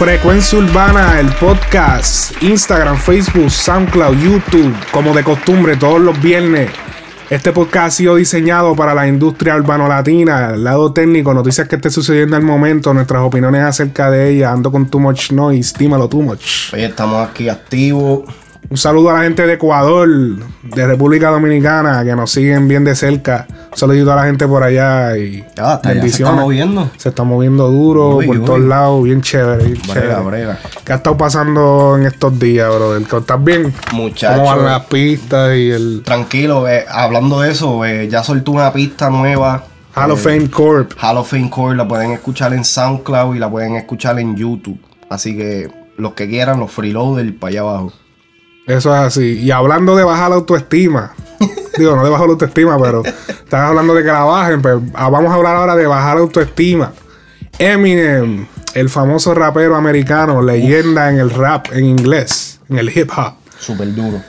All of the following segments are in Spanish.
Frecuencia Urbana, el podcast, Instagram, Facebook, SoundCloud, YouTube, como de costumbre, todos los viernes. Este podcast ha sido diseñado para la industria urbano-latina, el lado técnico, noticias que esté sucediendo al momento, nuestras opiniones acerca de ella, ando con too much noise, dímelo too much. Oye, estamos aquí activos. Un saludo a la gente de Ecuador, de República Dominicana, que nos siguen bien de cerca. Un saludito a la gente por allá y allá se está bendiciones. moviendo. Se está moviendo duro Uy, por uy. todos lados, bien chévere. bien Brega, chévere. brega. ¿Qué ha estado pasando en estos días, brother? ¿Estás bien? Muchacho. ¿Cómo van las pistas y el Tranquilo, eh, hablando de eso, eh, ya soltó una pista nueva. Hall of Eh, Fame Corp? Hall of Fame Core la pueden escuchar en SoundCloud y la pueden escuchar en YouTube. Así que los que quieran, los freeloaders para allá abajo. Eso es así. Y hablando de bajar la autoestima. digo, no de bajar la autoestima, pero estás hablando de que la bajen. Pues ah, vamos a hablar ahora de bajar la autoestima. Eminem, el famoso rapero americano, leyenda en el rap en inglés, en el hip hop. Súper duro.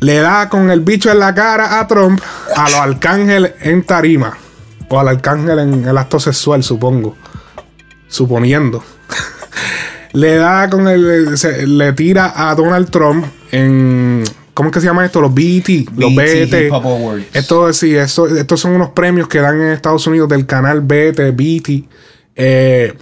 le da con el bicho en la cara a Trump, a los arcángeles en tarima. O al arcángel en el acto sexual, supongo. Suponiendo. le da con el. se- le tira a Donald Trump en. ¿Cómo es que se llama esto? Los BET. Los BET Awards. Esto, sí, eso- estos son unos premios que dan en Estados Unidos del canal BET, BET. eh,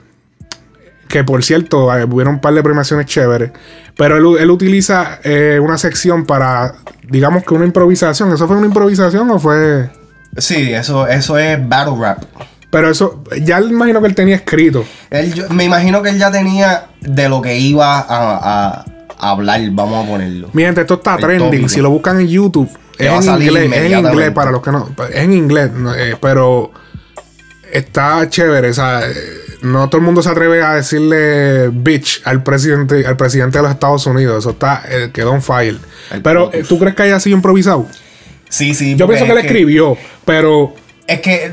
que por cierto, eh, hubieron un par de premiaciones chéveres. Pero él, él utiliza eh, una sección para, digamos que una improvisación. ¿Eso fue una improvisación o fue.? Sí, eso, eso es battle rap. Pero eso, ya imagino que él tenía escrito. Él, yo- me imagino que él ya tenía de lo que iba a hablar, vamos a ponerlo. Mi gente, esto está El trending. tópico. Si lo buscan en YouTube, es en inglés. Es en inglés para los que no. Es en inglés, eh, pero está chévere. O sea, eh, no todo el mundo se atreve a decirle bitch al presidente, al presidente de los Estados Unidos. Eso está, eh, quedó on fire. El Pero, eh, ¿tú crees que haya sido improvisado? Sí, sí. Yo pienso que él es escribió, pero. Es que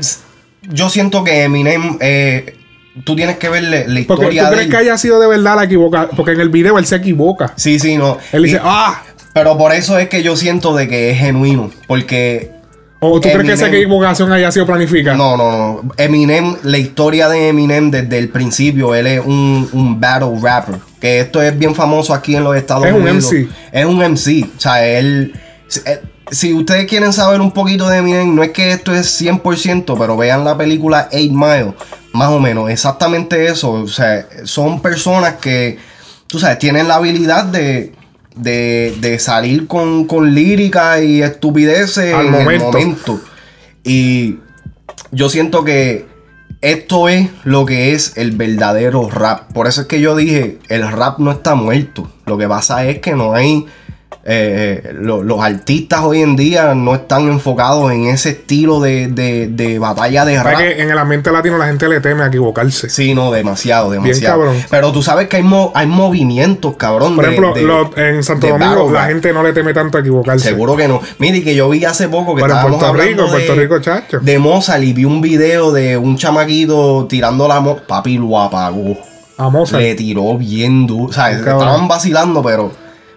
yo siento que Eminem, eh, tú tienes que ver la, la Porque tú historia de crees él. que haya sido de verdad la equivocación. Porque en el video él se equivoca. Sí, sí, no. Él dice, ah. Pero por eso es que yo siento de que es genuino. Porque. O tú crees que esa equivocación haya sido planificada. No, no, no. Eminem, la historia de Eminem desde el principio, él es un, un battle rapper. Que esto es bien famoso aquí en los Estados Es un Unidos. MC. Es un MC. O sea, él. si- eh, Si ustedes quieren saber un poquito de Eminem, no es que esto es 100%, pero vean la película 8 Mile. Más o menos, exactamente eso. O sea, son personas que, tú sabes, tienen la habilidad de, de, de salir con, con lírica y estupideces Al en momento. el momento. Y yo siento que esto es lo que es el verdadero rap. Por eso es que yo dije, el rap no está muerto. Lo que pasa es que no hay... eh, lo- los artistas hoy en día no están enfocados en ese estilo de, de- de batalla de rap. que en el ambiente latino la gente le teme a equivocarse. Sí, no, demasiado, demasiado. Pero tú sabes que hay, mo- hay movimientos, cabrón. Por de- ejemplo, lo- en Santo Domingo la gente no le teme tanto a equivocarse. Seguro que no. Mire, que yo vi hace poco que Pero en estábamos Puerto hablando Rico, de, Puerto Rico, chacho. de Mozart y vi un video de un chamaquito tirando la mo Papi lo apagó. A Mozart. Le tiró bien duro. O sea, estaban vacilando, pero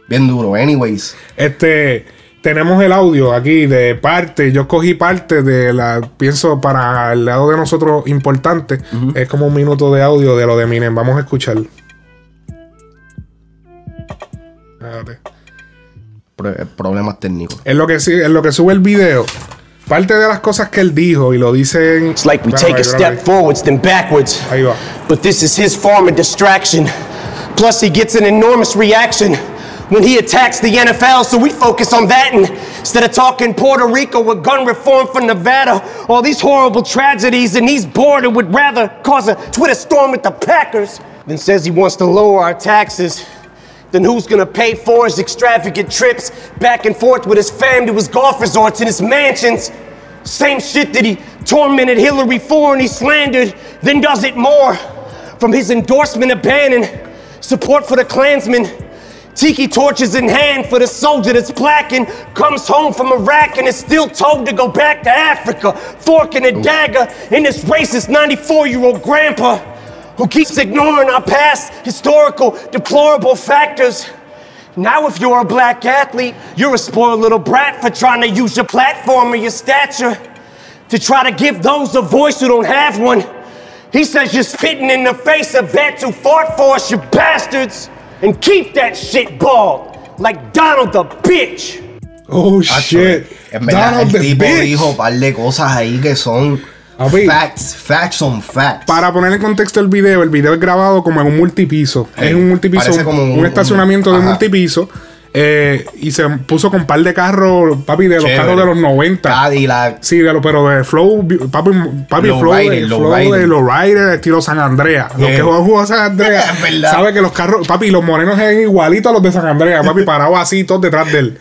bien duro. Anyways. Este, tenemos el audio aquí de parte. Yo cogí parte de la, pienso para el lado de nosotros importante. Es como un minuto de audio de lo de Eminem. Vamos a escuchar. Espérate. pro- problemas técnicos. Es lo que es lo que sube el video. Parte de las cosas que él dijo y lo dice en. It's like we Espérame, take a step forwards, then backwards. Ahí va. But this is his form of distraction. Plus, he gets an enormous reaction when he attacks the NFL, so we focus on that and instead of talking Puerto Rico with gun reform for Nevada, all these horrible tragedies, and he's bored and would rather cause a Twitter storm with the Packers than says he wants to lower our taxes. Then who's gonna pay for his extravagant trips back and forth with his family, to his golf resorts and his mansions? Same shit that he tormented Hillary for and he slandered, then does it more. From his endorsement of banning support for the Klansmen Tiki torches in hand for the soldier that's blacking. Comes home from Iraq and is still told to go back to Africa. Fork and a oh. dagger in this racist 94 year old grandpa who keeps ignoring our past historical deplorable factors. Now, if you're a black athlete, you're a spoiled little brat for trying to use your platform or your stature to try to give those a voice who don't have one. He says you're spitting in the face of vets who fought for us, you bastards. And keep that shit bald, like Donald the bitch. Oh shit. En verdad, Donald el the tipo bitch. dijo un par de cosas ahí que son Papi. facts, facts on facts. Para poner en contexto el video, el video es grabado como en un multipiso. Sí, es un multipiso, parece como un, un- estacionamiento de ajá. multipiso. Eh, y se puso con un par de carros, papi, de los Chévere. carros de los 90. Cadillac. Sí, de lo, pero de flow, papi, papi Low flow, rider, de, low flow rider. de los riders estilo San Andreas. Los que juegan jugó San verdad. sabe que los carros, papi, los morenos eran igualitos a los de San Andreas, papi, parados así, todos detrás de él.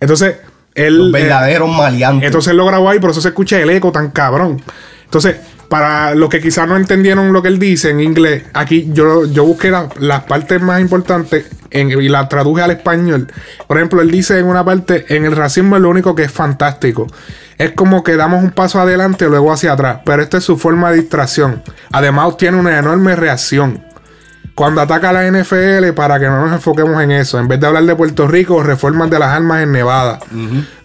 Entonces, él. Los eh, verdaderos maleantes. entonces él lo grabó ahí, por eso se escucha el eco tan cabrón. Entonces, para los que quizás no entendieron lo que él dice en inglés, aquí yo, yo busqué la- las partes más importantes en- y las traduje al español. Por ejemplo, él dice en una parte, en el racismo es lo único que es fantástico. Es como que damos un paso adelante y luego hacia atrás, pero esta es su forma de distracción. Además, tiene una enorme reacción. Cuando ataca a la NFL, para que no nos enfoquemos en eso, en vez de hablar de Puerto Rico, reformas de las armas en Nevada.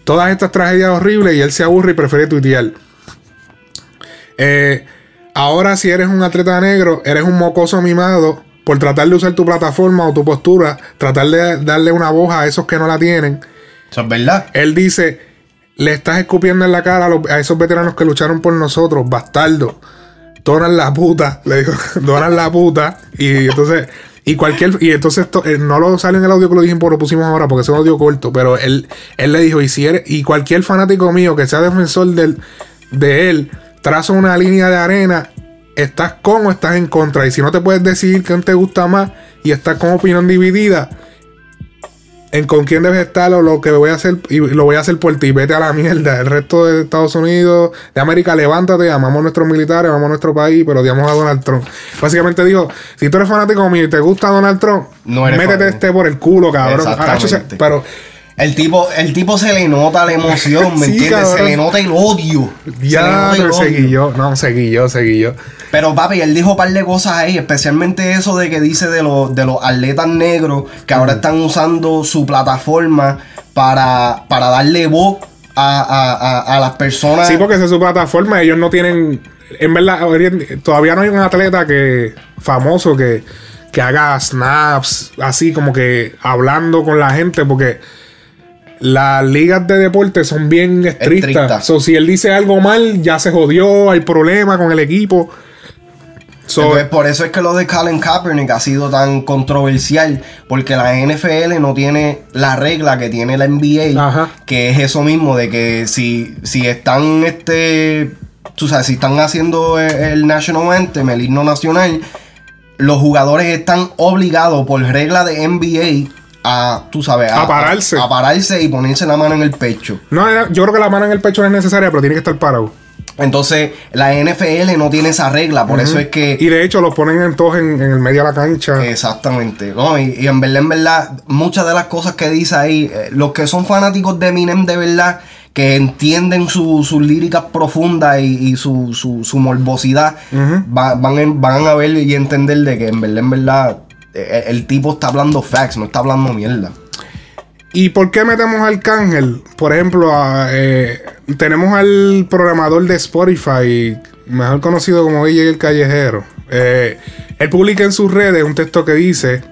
Todas estas tragedias horribles y él se aburre y prefiere tuitear. Eh, ahora, si eres un atleta negro, eres un mocoso mimado por tratar de usar tu plataforma o tu postura, tratar de darle una voz a esos que no la tienen. Eso es verdad. Él dice: Le estás escupiendo en la cara a, los- a esos veteranos que lucharon por nosotros, bastardo. Donan la puta. Le digo, donan la puta. Y entonces. Y cualquier. Y entonces esto, eh, no lo sale en el audio que lo dijimos, lo pusimos ahora porque es un audio corto. Pero él, él le dijo: y si eres, y cualquier fanático mío que sea defensor del, de él, traza una línea de arena. Estás con o estás en contra. Y si no te puedes decidir quién te gusta más y estás con opinión dividida, en con quién debes estar o lo que voy a hacer y lo voy a hacer por ti, vete a la mierda. El resto de Estados Unidos, de América, levántate, amamos a nuestros militares, amamos a nuestro país, pero odiamos a Donald Trump. Básicamente dijo, si tú eres fanático mío y te gusta Donald Trump, No métete este por el culo, cabrón. Pero El tipo, el tipo se le nota la emoción, ¿me Sí, entiendes? Se le nota el odio. Se le ya nota el odio. seguí yo, no, seguí yo, seguí yo. Pero papi, él dijo un par de cosas ahí, especialmente eso de que dice de, los de los atletas negros que ahora están usando su plataforma para, para darle voz a, a- a- a las personas. Sí, porque esa es su plataforma. Ellos no tienen. En verdad, todavía no hay un atleta que famoso que, que haga snaps así como que hablando con la gente. Porque las ligas de deporte son bien estrictas. So, si él dice algo mal, ya se jodió, hay problema con el equipo. So, Entonces, por eso es que lo de Colin Kaepernick ha sido tan controversial, porque la NFL no tiene la regla que tiene la NBA, Ajá. que es eso mismo, de que si, si están, este, tú sabes, si están haciendo el, el National Anthem, el himno nacional, los jugadores están obligados por regla de NBA a, tú sabes, A pararse. A, pararse y ponerse la mano en el pecho. no, yo creo que la mano en el pecho no es necesaria, pero tiene que estar parado. Entonces, la NFL no tiene esa regla, por eso es que... Y de hecho, los ponen en todos en, en el medio de la cancha. Exactamente, ¿no? Y, y en verdad, en verdad, muchas de las cosas que dice ahí, eh, los que son fanáticos de Eminem de verdad, que entienden su- sus líricas profundas y, y su, su, su morbosidad, va- van, en- van a ver y entender de que en verdad, en verdad, eh, el, tipo está hablando facts, no está hablando mierda. ¿Y por qué metemos al Cángel? Por ejemplo, a, eh, tenemos al programador de Spotify, mejor conocido como DJ El Callejero. Eh, él publica en sus redes un texto que dice,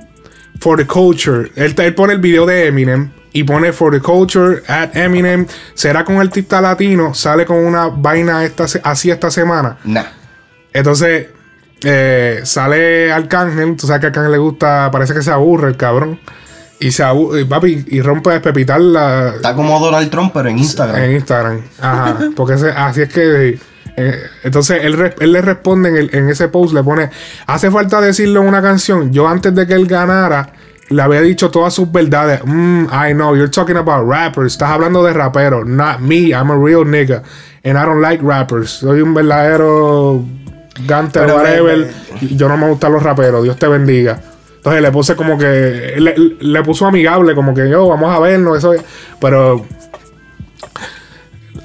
For the Culture. Él, él pone el video de Eminem y pone For the Culture at Eminem. Será con artista latino, sale con una vaina esta, así esta semana. Nah. Entonces, eh, sale Arcángel. Tú sabes que a Arcángel le gusta, parece que se aburre el cabrón. Y se aburre, papi, y rompe a la, Está como Donald Trump, pero en Instagram. en Instagram. Ajá. Porque ese- así es que. eh, entonces él, él le responde en, el- en ese post, le pone: Hace falta decirlo en una canción. Yo antes de que él ganara, le había dicho todas sus verdades. Mm, I know, you're talking about rappers. Estás hablando de raperos. Not me, I'm a real nigga. And I don't like rappers. Soy un verdadero Gunter, Pero, whatever. yo no me gustan los raperos. Dios te bendiga. Entonces le puse como que. Le, le puso amigable, como que yo, vamos a vernos, eso. es- Pero.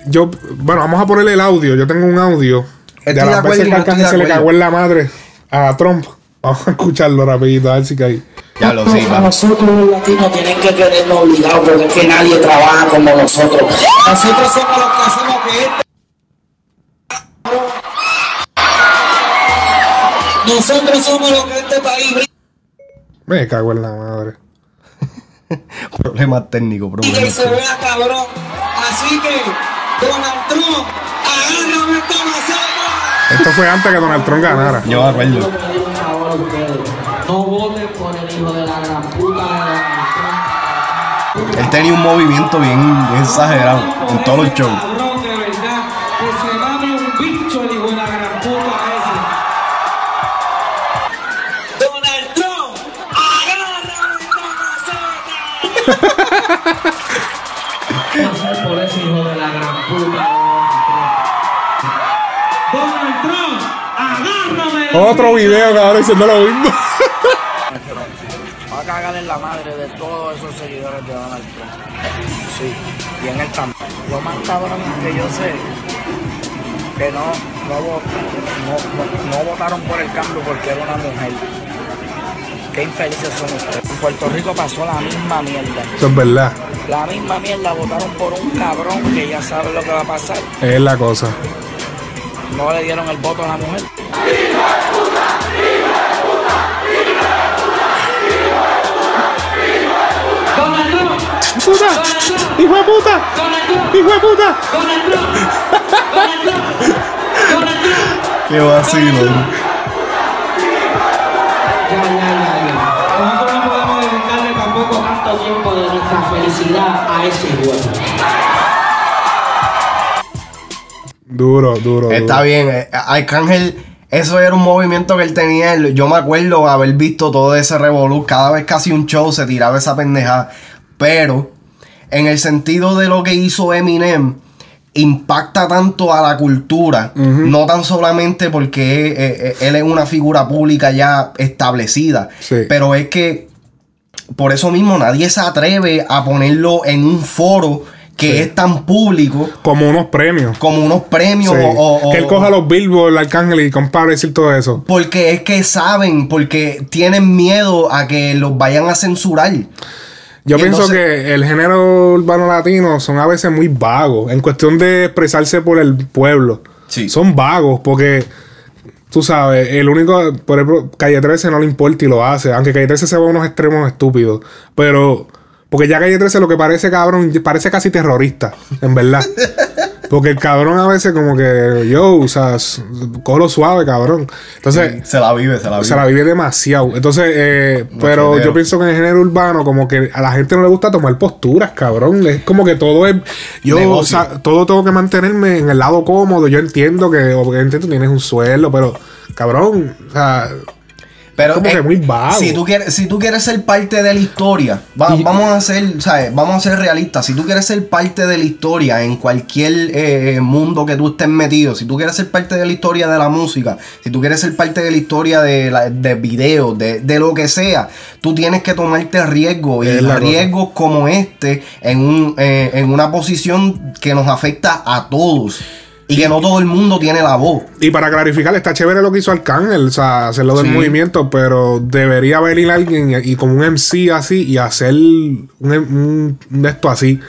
Yo. Bueno, vamos a ponerle el audio. Yo tengo un audio. Estoy de de las acuerdo veces que Arcángel se le cagó en la madre a Trump. Vamos a escucharlo rapidito, a ver si cae. Ya lo A va. nosotros los latinos tienen que querernos obligados porque es que nadie trabaja como nosotros. Nosotros somos los que hacemos que Nosotros somos los que este país Me cago en la madre. Problemas técnicos, y problemas que se vea cabrón. Así que, Donald Trump, agárrame esta maceta. Esto fue antes que Donald Trump ganara. Yo me acuerdo. No voten por el hijo de la gran puta de Donald Trump. Él tenía un movimiento bien, bien exagerado en todos los shows. Otro video que ahora diciendo lo mismo. Va a cagar en la madre de todos esos seguidores de Donald Trump. Sí, y en él también. Lo más cabrón que yo sé que no, no, no- no- no votaron por el cambio porque era una mujer. Qué infelices son ustedes. En Puerto Rico pasó la misma mierda. Eso es verdad. La misma mierda votaron por un cabrón que ya sabe lo que va a pasar. Es la cosa. No le dieron el voto a la mujer. ¡Puta! ¡Hijo de puta! ¡Hijo de puta! Qué vacilo. Ya, ya, ya. Nosotros no podemos dedicarle tampoco tanto tiempo de nuestra felicidad a ese juego. Duro, duro. Está bien. eh, Arcángel, eso era un movimiento que él tenía. Yo me acuerdo haber visto todo ese revolú. Cada vez casi un show se tiraba esa pendeja. Pero, en el sentido de lo que hizo Eminem, impacta tanto a la cultura. No tan solamente porque eh, eh, él es una figura pública ya establecida. Sí. Pero es que por eso mismo nadie se atreve a ponerlo en un foro que es tan público Como unos premios. como unos premios Sí. o, o- que él coja los Billboard, el Arcángel y compare decir todo eso. porque es que saben, porque tienen miedo a que los vayan a censurar. Yo Y pienso entonces- que el género urbano latino son a veces muy vagos en cuestión de expresarse por el pueblo. Sí. Son vagos porque, tú sabes, el único, por ejemplo, Calle 13 no le importa y lo hace, aunque Calle 13 se va a unos extremos estúpidos. Pero, porque ya Calle 13 lo que parece, cabrón, parece casi terrorista, en verdad. Porque el cabrón a veces como que, yo, o sea, cógelo suave, cabrón. Entonces, Se la vive, se la vive. se la vive demasiado. Entonces, eh, pero yo pienso que en el género urbano, como que a la gente no le gusta tomar posturas, cabrón. Es como que todo es. Yo, o sea, todo tengo que mantenerme en el lado cómodo. Yo entiendo que, obviamente, tú tienes un sueldo, pero, cabrón, o sea, Pero como eh, que muy vago. Si tú quieres, si tú quieres ser parte de la historia, va- Y- vamos a ser, ¿sabes? Vamos a ser realistas. Si tú quieres ser parte de la historia en cualquier eh, mundo que tú estés metido, si tú quieres ser parte de la historia de la música, si tú quieres ser parte de la historia de, la, de videos, de, de lo que sea, tú tienes que tomarte riesgos y Es riesgos como este en, un, eh, en una posición que nos afecta a todos y que no todo el mundo tiene la voz. Y para clarificar, está chévere lo que hizo Arcángel, o sea, hacerlo del Sí. movimiento, pero debería venir alguien y, y como un MC así y hacer un, un, esto así.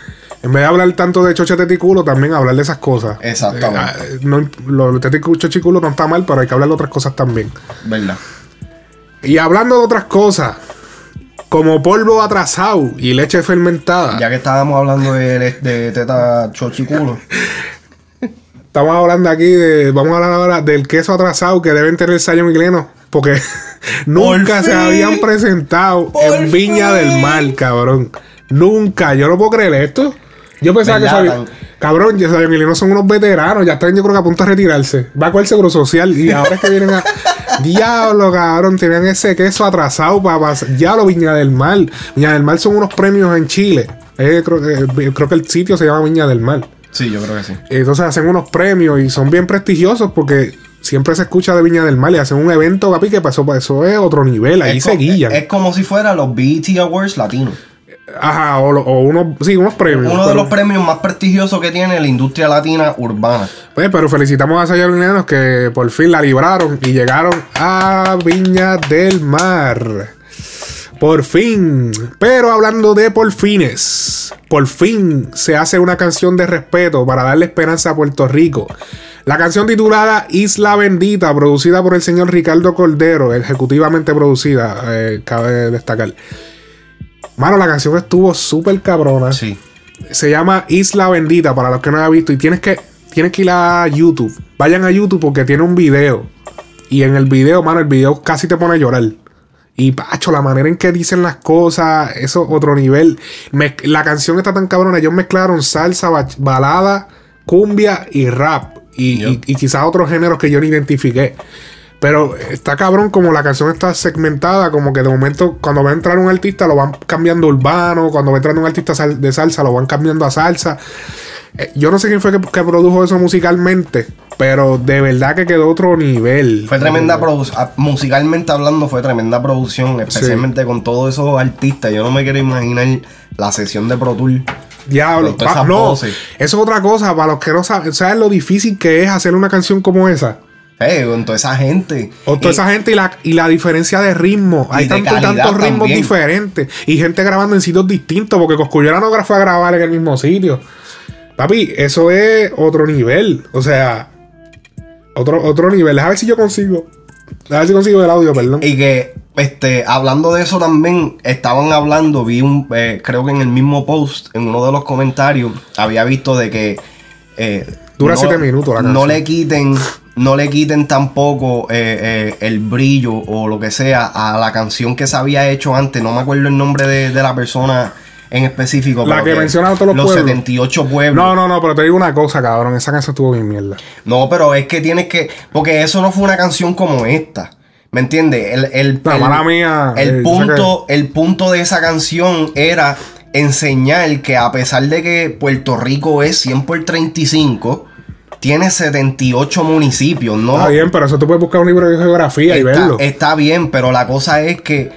En vez de hablar tanto de choche teticulo, también hablar de esas cosas. Exactamente. Eh, ah, no, lo de teticulo, chochiculo no está mal, pero hay que hablar de otras cosas también. ¿Verdad? Y hablando de otras cosas, como polvo atrasado y leche fermentada. Ya que estábamos hablando de, de teta chochiculo. Estamos hablando aquí de. Vamos a hablar ahora del queso atrasado que deben tener Sayon y Gleno. Porque nunca se habían presentado Por en Viña fin. del Mar, cabrón. Nunca. Yo no puedo creer esto. Yo pensaba que ¿Verdad, Sayon, cabrón, ya Sayon y Gleno son unos veteranos. Ya están, yo creo que a punto de retirarse. Va con el seguro social. Y ahora es que vienen a. Diablo, cabrón. Tenían ese queso atrasado para pasar. Diablo, Viña del Mar. Viña del Mar son unos premios en Chile. Eh, creo, que- creo que el sitio se llama Viña del Mar. Sí, yo creo que sí. Entonces hacen unos premios y son bien prestigiosos porque siempre se escucha de Viña del Mar y hacen un evento, papi, que pasó, eso es otro nivel. Ahí Es se guillan. Es como si fuera los BET Awards latinos. Ajá, o, o unos, sí, unos premios. Uno de los premios más prestigiosos que tiene la industria latina urbana. Pues, pero felicitamos a Sayarineros que por fin la libraron y llegaron a Viña del Mar. Por fin. Pero hablando de por fines, por fin se hace una canción de respeto para darle esperanza a Puerto Rico. La canción titulada Isla Bendita, producida por el señor Ricardo Cordero, ejecutivamente producida, eh, cabe destacar. Mano, la canción estuvo súper cabrona Sí. se llama Isla Bendita para los que no hayan visto y tienes que tienes que ir a YouTube. Vayan a YouTube porque tiene un video y en el video, mano, el video casi te pone a llorar. Y pacho, la manera en que dicen las cosas, eso es otro nivel. Mez- la canción está tan cabrona, ellos mezclaron salsa, balada, cumbia y rap. Y, y- y quizás otros géneros que yo no identifiqué. Pero está cabrón como la canción está segmentada, como que de momento cuando va a entrar un artista lo van cambiando a urbano, cuando va entrando un artista de salsa lo van cambiando a salsa. Eh, yo no sé quién fue que, que produjo eso musicalmente, pero de verdad que quedó otro nivel. Fue tremenda producción. Musicalmente hablando, fue tremenda producción. Especialmente con todos esos artistas. Yo no me quiero imaginar la sesión de Pro Tour. Diablo, pa- no, eso es otra cosa, para los que no saben, ¿sabes lo difícil que es hacer una canción como esa? Eh, con toda esa gente. O toda Y- esa gente y la, y la diferencia de ritmo. Hay tanto- tantos ritmos también. diferentes. Y gente grabando en sitios distintos. Porque Coscullera no fue a grabar en el mismo sitio. Papi, eso es otro nivel. O sea, otro, otro nivel. A ver si yo consigo. A ver si consigo el audio, perdón. Y que, este, hablando de eso también, estaban hablando, vi un, eh, creo que en el mismo post, en uno de los comentarios, había visto de que... eh, Dura siete minutos la No canción. le quiten, no le quiten tampoco eh, eh, el brillo o lo que sea a la canción que se había hecho antes. No me acuerdo el nombre de, de la persona en específico. La pero que a todos los Los pueblos. 78 pueblos. No, no, no, pero te digo una cosa, cabrón. Esa canción estuvo bien mierda. No, pero es que tienes que. Porque eso no fue una canción como esta. ¿Me entiendes? El, el, No, el- mala mía, eh, El punto, el punto de esa canción era enseñar que a pesar de que Puerto Rico es 100 por 35, tiene 78 municipios, ¿no? Está bien, pero eso tú puedes buscar un libro de geografía y verlo. está bien, pero la cosa es que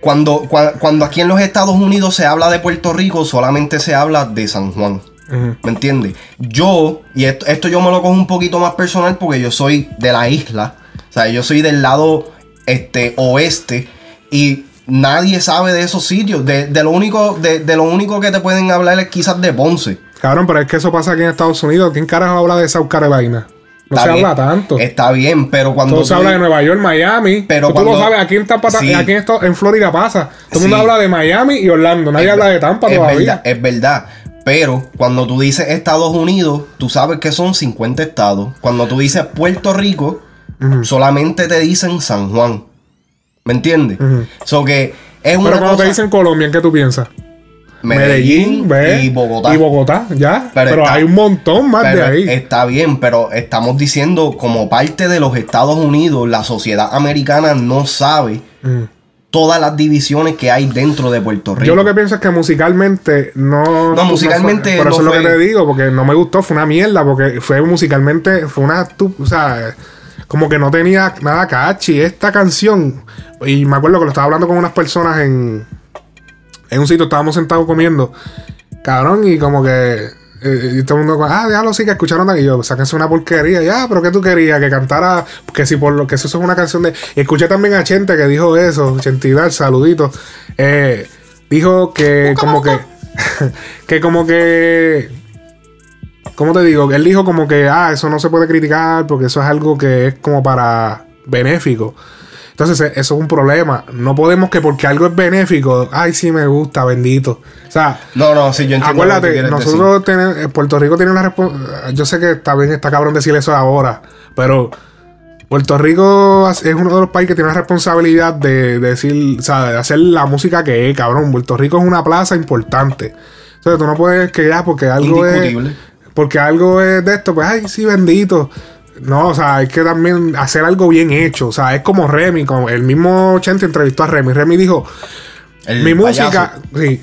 cuando, cua- cuando aquí en los Estados Unidos se habla de Puerto Rico, solamente se habla de San Juan. ¿Me entiendes? Yo, y esto, esto yo me lo cojo un poquito más personal porque yo soy de la isla. O sea, yo soy del lado este, oeste. Y nadie sabe de esos sitios. De, de lo único, de, de lo único que te pueden hablar es quizás de Ponce. Cabrón, pero es que eso pasa aquí en Estados Unidos. ¿Quién carajo habla de South Carolina? No Está se bien, habla tanto. Está bien, pero cuando. Todo se habla de Nueva York, Miami. Pero Tú, tú lo cuando- sabes, aquí en, Tampa, Sí. aquí en, esto- en Florida pasa. Todo el mundo habla de Miami y Orlando. Nadie Es habla de Tampa es todavía. Verdad, es verdad. Pero cuando tú dices Estados Unidos, tú sabes que son 50 estados. Cuando tú dices Puerto Rico, solamente te dicen San Juan. ¿Me entiendes? So que es una Pero cuando cosa- te dicen Colombia, ¿en qué tú piensas? Medellín, y Bogotá. Y Bogotá, ya. Pero, Pero está- hay un montón más de ahí. Está bien, pero estamos diciendo como parte de los Estados Unidos, la sociedad americana no sabe Mm. todas las divisiones que hay dentro de Puerto Rico. Yo lo que pienso es que musicalmente no. No, musicalmente fue- Por eso no es lo que te digo, porque no me gustó, fue una mierda, porque fue musicalmente, fue una. O sea, como que no tenía nada catchy. Esta canción, y me acuerdo que lo estaba hablando con unas personas en. En un sitio, estábamos sentados comiendo, cabrón, y como que. eh, y todo el mundo, ah, déjalo sí que escucharon y yo, sáquense una porquería, ya, pero ¿qué tú querías? Que cantara, que si por lo que eso es una canción de. Y escuché también a Chente que dijo eso, Chentidad, saludito. Eh, dijo que como que. que como que. ¿Cómo te digo? Él dijo como que, ah, eso no se puede criticar porque eso es algo que es como para benéfico. Entonces, e- eso es un problema. No podemos que porque algo es benéfico, ay, sí me gusta, bendito. O sea, No, no, sí, yo entiendo. Acuérdate, nosotros tenemos, eh, Puerto Rico tiene una responsabilidad. Yo sé que está bien, está cabrón decir eso ahora, pero Puerto Rico es uno de los países que tiene una responsabilidad de, de decir, o sea, de hacer la música que es, cabrón. Puerto Rico es una plaza importante. Entonces tú no puedes que ya porque algo es. Porque algo es de esto, pues, ay, sí, bendito. No, o sea, hay que también hacer algo bien hecho. O sea, es como Remy, como el mismo Chente entrevistó a Remy. Remy dijo, El mi payaso. música, sí.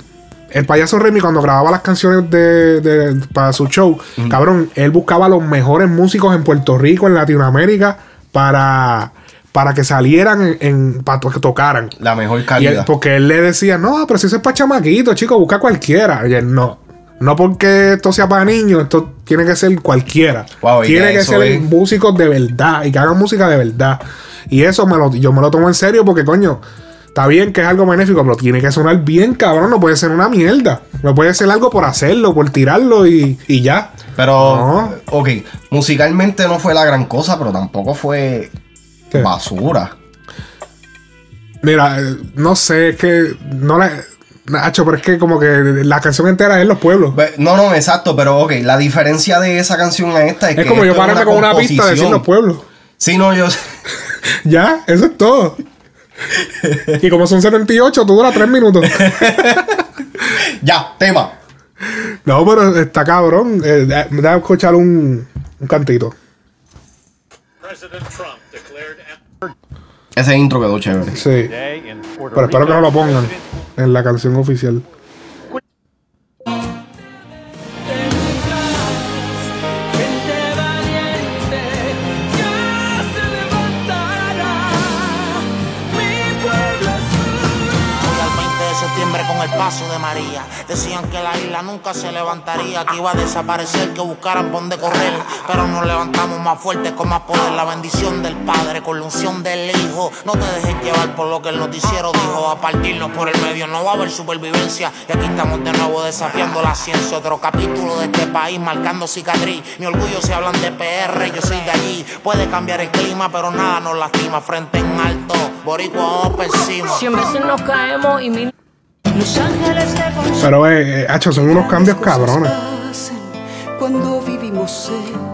el payaso Remy cuando grababa las canciones de, de- para su show, cabrón, él buscaba los mejores músicos en Puerto Rico, en Latinoamérica, para, para que salieran en, en- para que tocaran. La mejor Y él- calidad. porque él le decía, no, pero si eso es para chamaquito, chico, busca cualquiera. Y él, no. No porque esto sea para niños, esto tiene que ser cualquiera. Wow, tiene que ser es- músicos de verdad y que hagan música de verdad. Y eso me lo, yo me lo tomo en serio porque, coño, está bien que es algo benéfico, pero tiene que sonar bien, cabrón. No puede ser una mierda. No puede ser algo por hacerlo, por tirarlo y, y ya. Pero, No. ok, musicalmente no fue la gran cosa, pero tampoco fue ¿Qué? basura. Mira, eh, no sé, es que no le. Nacho, pero es que como que la canción entera es en los pueblos. No, no, exacto, pero ok, la diferencia de esa canción a esta es, Es que como yo es pararme con una pista de decir los pueblos. Sí, no, yo Ya, eso es todo. y como son 78, tú dura 3 minutos. Ya, tema. No, pero está cabrón. Eh, da- Déjame escuchar un, un cantito. President Trump declared Ese intro quedó chévere. Sí. Pero espero que no lo pongan en la canción oficial. De María. Decían que la isla nunca se levantaría, que iba a desaparecer, que buscaran por dónde correr. Pero nos levantamos más fuertes con más poder. La bendición del Padre con la unción del Hijo. No te dejes llevar por lo que el noticiero dijo. A partirnos por el medio no va a haber supervivencia. Y aquí estamos de nuevo desafiando la ciencia. Otro capítulo de este país marcando cicatriz. Mi orgullo si hablan de PR, yo soy de allí. Puede cambiar el clima, pero nada nos lastima. Frente en alto, boricua vamos por encima. Veces nos caemos y mil Pero, eh, eh, hacho, son unos cambios cabrones. Cuando vivimos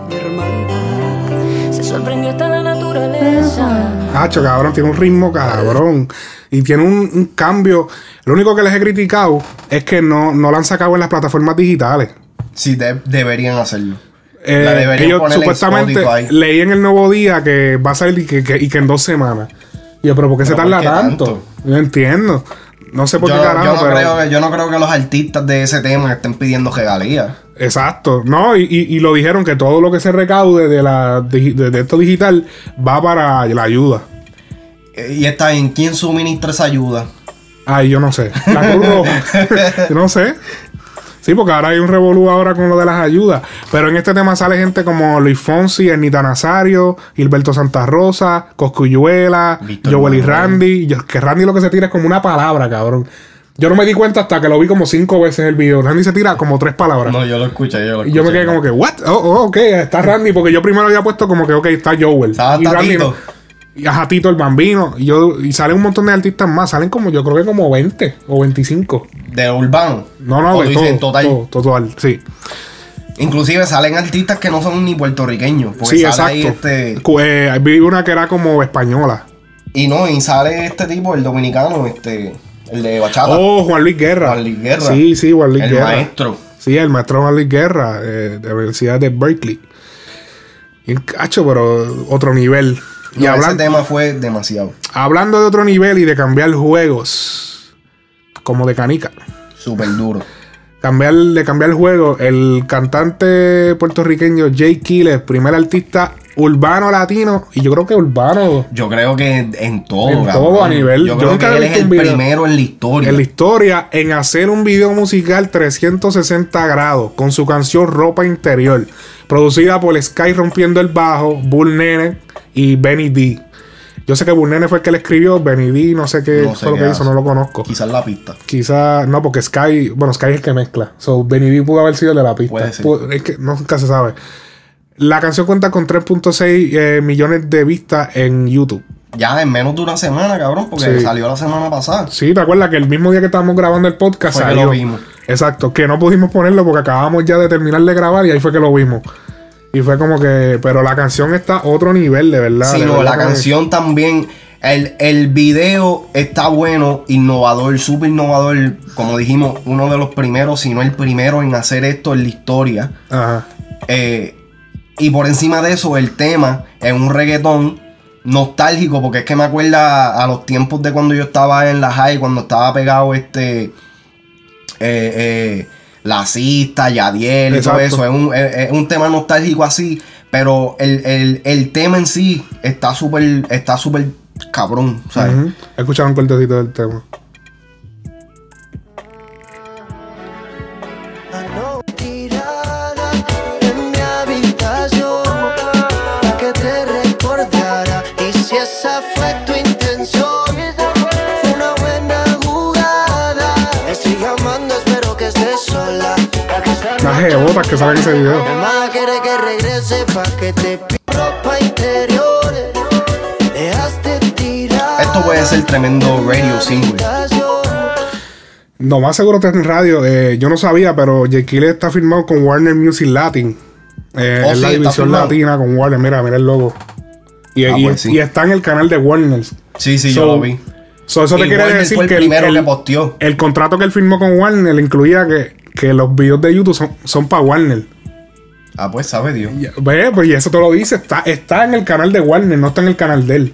en hermandad, se sorprendió hasta la naturaleza. Hacho, cabrón, tiene un ritmo cabrón. Y tiene un, un cambio. Lo único que les he criticado es que no, no lo han sacado en las plataformas digitales. Sí, de- deberían hacerlo. Eh, La deberían ellos poner en supuestamente leí en el nuevo día que va a salir y que, que- y que en dos semanas. Y yo, pero ¿por qué se ¿Pero tarda tanto? tanto? No entiendo. No sé por Yo, qué carajo, yo no pero. creo que, yo no creo que los artistas de ese tema estén pidiendo regalías. Exacto. No, y, y- y lo dijeron que todo lo que se recaude de, la, de esto digital va para la ayuda. Eh, Y está en quién suministra esa ayuda. Ay, yo no sé. La Cruz Roja. Yo no sé. Sí, porque ahora hay un revolú ahora con lo de las ayudas. Pero en este tema sale gente como Luis Fonsi, Ernita Nazario, Gilberto Santa Rosa, Coscuyuela, Víctor Joel y. Randy. Yo- que Randy lo que se tira es como una palabra, cabrón. Yo no me di cuenta hasta que lo vi como cinco veces el video. Randy se tira como tres palabras. No, yo lo escuché, yo lo escuché. y yo me quedé como que, ¿what? Oh, oh, ok, está Randy. Porque yo primero había puesto como que, ok, está Joel. Estaba y Randy no. Y ajá, Tito el Bambino. Y, yo, y salen un montón de artistas más. Salen como, yo creo que como 20 o 25. De urbano. No, no, de todo, en total. todo, total, sí. Inclusive salen artistas que no son ni puertorriqueños. Porque Sí, sale exacto. ahí este. Eh, vi una que era como española. Y no, y sale este tipo, el dominicano, este. El de Bachata. Oh, Juan Luis Guerra. Juan Luis Guerra. Sí, sí, Juan Luis el Guerra. maestro. Sí, el maestro Juan Luis Guerra, eh, de la Universidad de Berkeley. Y cacho, pero otro nivel. Y No, ese tema fue demasiado. hablando de otro nivel y de cambiar juegos, como de canica. Súper duro. Cambiar, de cambiar el juego, el cantante puertorriqueño Jay Killer, primer artista urbano latino, y yo creo que urbano Yo creo que en todo, En cabrón. todo a nivel. Yo, Yo creo nunca que él es el video. primero en la historia. en la historia en hacer un video musical 360 grados con su canción Ropa Interior, producida por Sky Rompiendo el Bajo, Bull Nene y Benny D. Yo sé que Bull Nene fue el que le escribió, Benny D, no sé qué No sé fue lo que hizo, no lo conozco. Quizás la pista. Quizá, no, porque Sky, bueno, Sky es el que mezcla. So, Benny D pudo haber sido el de la pista. Puede ser. Es que nunca se sabe. La canción cuenta con 3.6 eh, millones de vistas en YouTube. Ya en menos de una semana, cabrón, porque Sí. salió la semana pasada. Sí, ¿te acuerdas que el mismo día que estábamos grabando el podcast Fue que salió? lo vimos. Exacto, que no pudimos ponerlo porque acabamos ya de terminar de grabar y ahí fue que lo vimos. Y fue como que, pero la canción está a otro nivel, de verdad. Sí, de no, verdad la canción también. El, el video está bueno, innovador, súper innovador. Como dijimos, uno de los primeros, si no el primero en hacer esto en la historia. Ajá. Eh, y por encima de eso, el tema es un reggaetón nostálgico, porque es que me acuerda a los tiempos de cuando yo estaba en la high, cuando estaba pegado este eh, eh, La Cista, Yadiel y todo eso. Es un, es- es un tema nostálgico así. Pero el, el- el tema en sí está súper está súper cabrón. ¿sabes? He escuchado un cortecito del tema. tirada en Las jebotas que salen en ese video. Mi hermana quiere que regrese pa' que te pida ropa interior dejaste tirar Esto puede ser tremendo radio single. No más seguro está en radio. eh, yo no sabía, pero Jekyll está firmado con Warner Music Latin. Eh, Oh, es sí, la división latina con Warner. Mira, mira el logo. Y, Ah, y- pues sí. y está en el canal de Warner. Sí, sí, So- yo lo vi. So, eso te quiere decir fue el que el, primero el- que el contrato que él firmó con Warner le incluía que, que los videos de YouTube son, son para Warner. Ah, pues sabe Dios. Ya, Ve, pues y eso te lo dice. Está, está en el canal de Warner, no está en el canal de él.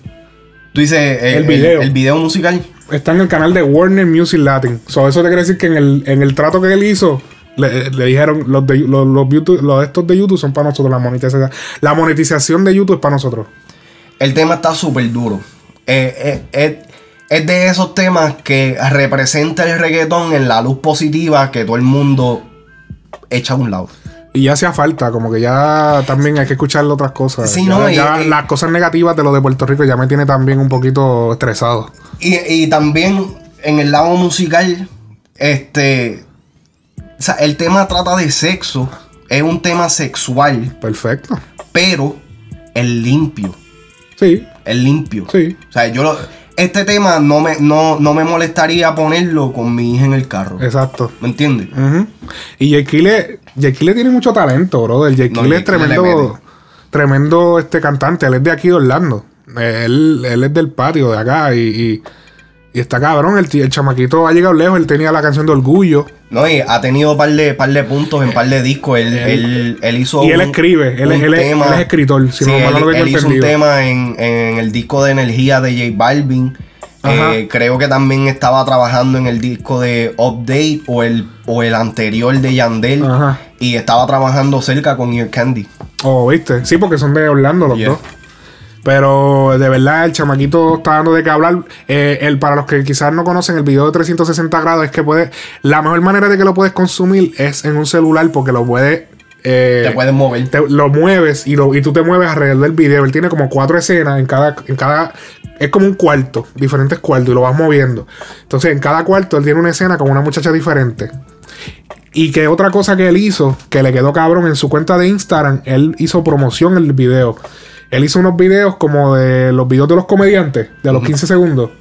Tú dices eh, El video. El, video musical. Está en el canal de Warner Music Latin. So, eso te quiere decir que en el, en el trato que él hizo, le, le dijeron, los, de, los, los, YouTube- los estos de YouTube son para nosotros. La monetización, la monetización de YouTube es para nosotros. El tema está súper duro. Eh, eh, eh, es de esos temas que representa el reggaetón en la luz positiva que todo el mundo echa a un lado. Y ya hacía falta, como que ya también hay que escucharle otras cosas. Sí, Ya- no, ya y- las cosas negativas de lo de Puerto Rico ya me tiene también un poquito estresado. Y, y también en el lado musical, este. O sea, el tema trata de sexo. Es un tema sexual, Perfecto. pero es limpio. Sí, Es limpio. sí. O sea, yo lo- Este tema no me, no, no me molestaría ponerlo con mi hija en el carro. Exacto. ¿Me entiendes? Ujú. Y Jekyll Jekyll tiene mucho talento, brother. Jekyll No, es tremendo, tremendo este cantante. Él es de aquí de Orlando. Él, él es del patio de acá y, y, y está cabrón. El, el chamaquito ha llegado lejos. Él tenía la canción de Orgullo. No, y ha tenido par de, par de puntos en par de discos. Él, él, él hizo. y él un- escribe. Él, es- él es escritor. Si Sí, no él, no lo tengo él hizo un tema en, en el disco de energía de J Balvin. Eh, creo que también estaba trabajando en el disco de Update o el, o el anterior de Yandel. Ajá. Y estaba trabajando cerca con Ear Candy. Oh, ¿viste? Sí, porque son de Orlando los Yeah. dos. Pero de verdad, el chamaquito está dando de qué hablar. Eh, el, para los que quizás no conocen el video de 360 grados, es que puede. La mejor manera de que lo puedes consumir es en un celular porque lo puedes. eh, Te puedes mover. te- lo mueves y, lo, y tú te mueves alrededor del video. Él tiene como cuatro escenas en cada, en cada. Es como un cuarto, diferentes cuartos, y lo vas moviendo. Entonces, en cada cuarto él tiene una escena con una muchacha diferente. Y que otra cosa que él hizo, que le quedó cabrón en su cuenta de Instagram, él hizo promoción en el video. Él hizo unos videos como de los videos de los comediantes, de los 15 segundos.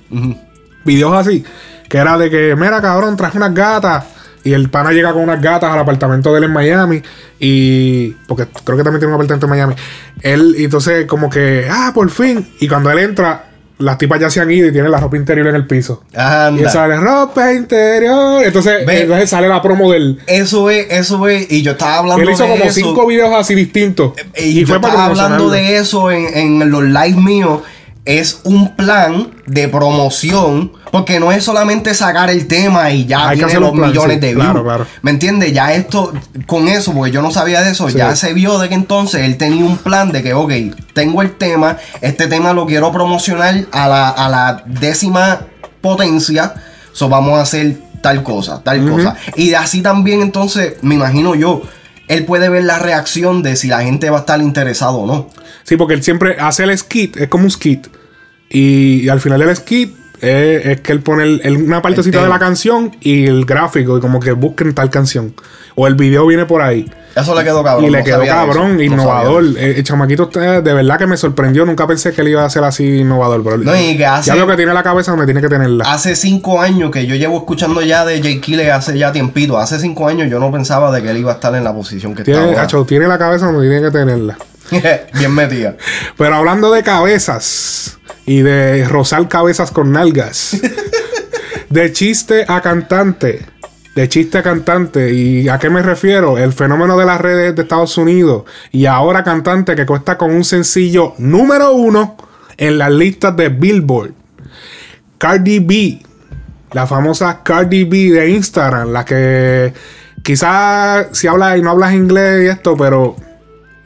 Videos así, que era de que, mira cabrón, traje unas gatas. Y el pana llega con unas gatas al apartamento de él en Miami. Y. Porque creo que también tiene un apartamento en Miami. Él, y entonces, como que, ah, por fin. Y cuando él entra, las tipas ya se han ido y tienen la ropa interior en el piso. Y Anda. él sale ropa interior. Entonces, Ve. entonces sale la promo del. Eso es, eso es. Y yo estaba hablando Él hizo de como eso. cinco videos así distintos. Y, yo estaba hablando de eso en, en los live míos. Es un plan de promoción. Porque no es solamente sacar el tema y ya Hay tiene los plan, millones sí, de views. claro, claro. ¿Me entiendes? Ya esto, con eso, porque yo no sabía de eso, Sí. ya se vio de que entonces él tenía un plan de que, ok, tengo el tema, este tema lo quiero promocionar a la, a la décima potencia, so vamos a hacer tal cosa, tal cosa. Y así también entonces, me imagino yo, él puede ver la reacción de si la gente va a estar interesado o no. Sí, porque él siempre hace el skit, es como un skit. Y, y al final del skit es que él pone el- el- una partecita El de la canción y el gráfico, y como que busquen tal canción. O el video viene por ahí. Eso le quedó cabrón. y le no quedó cabrón, no innovador. Eh, el chamaquito de verdad que me sorprendió. Nunca pensé que él iba a ser así innovador. Pero No, y que hace- ya veo que tiene la cabeza donde tiene que tenerla. Hace cinco años que yo llevo escuchando ya de Jay Kille hace ya tiempito. Hace cinco años yo no pensaba de que él iba a estar en la posición que Tiene, está tiene la cabeza donde tiene que tenerla. Bien metida. Pero hablando de cabezas y de rozar cabezas con nalgas, de chiste a cantante, de chiste a cantante, ¿y a qué me refiero? El fenómeno de las redes de Estados Unidos y ahora cantante que cuesta con un sencillo número uno en las listas de Billboard. Cardi B La famosa Cardi B de Instagram, la que quizás si hablas y no hablas inglés y esto, pero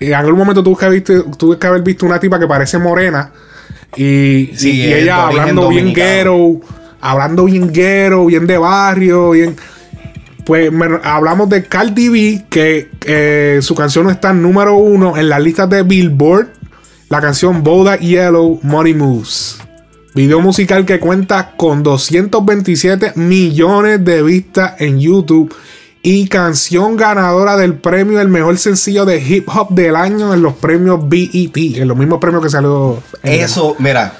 en algún momento tuve que, viste- tuve que haber visto una tipa que parece morena y, Sí, y- y es de ella hablando bien ghetto, hablando bien ghetto, bien de barrio, bien... Pues me- hablamos de Cardi B, que eh, su canción está número uno en las listas de Billboard. La canción Boda Yellow Money Moves. Video musical que cuenta con 227 millones de vistas en YouTube. Y canción ganadora del premio El mejor sencillo de hip hop del año en los premios BET. En los mismos premios que salió. Eso, mira,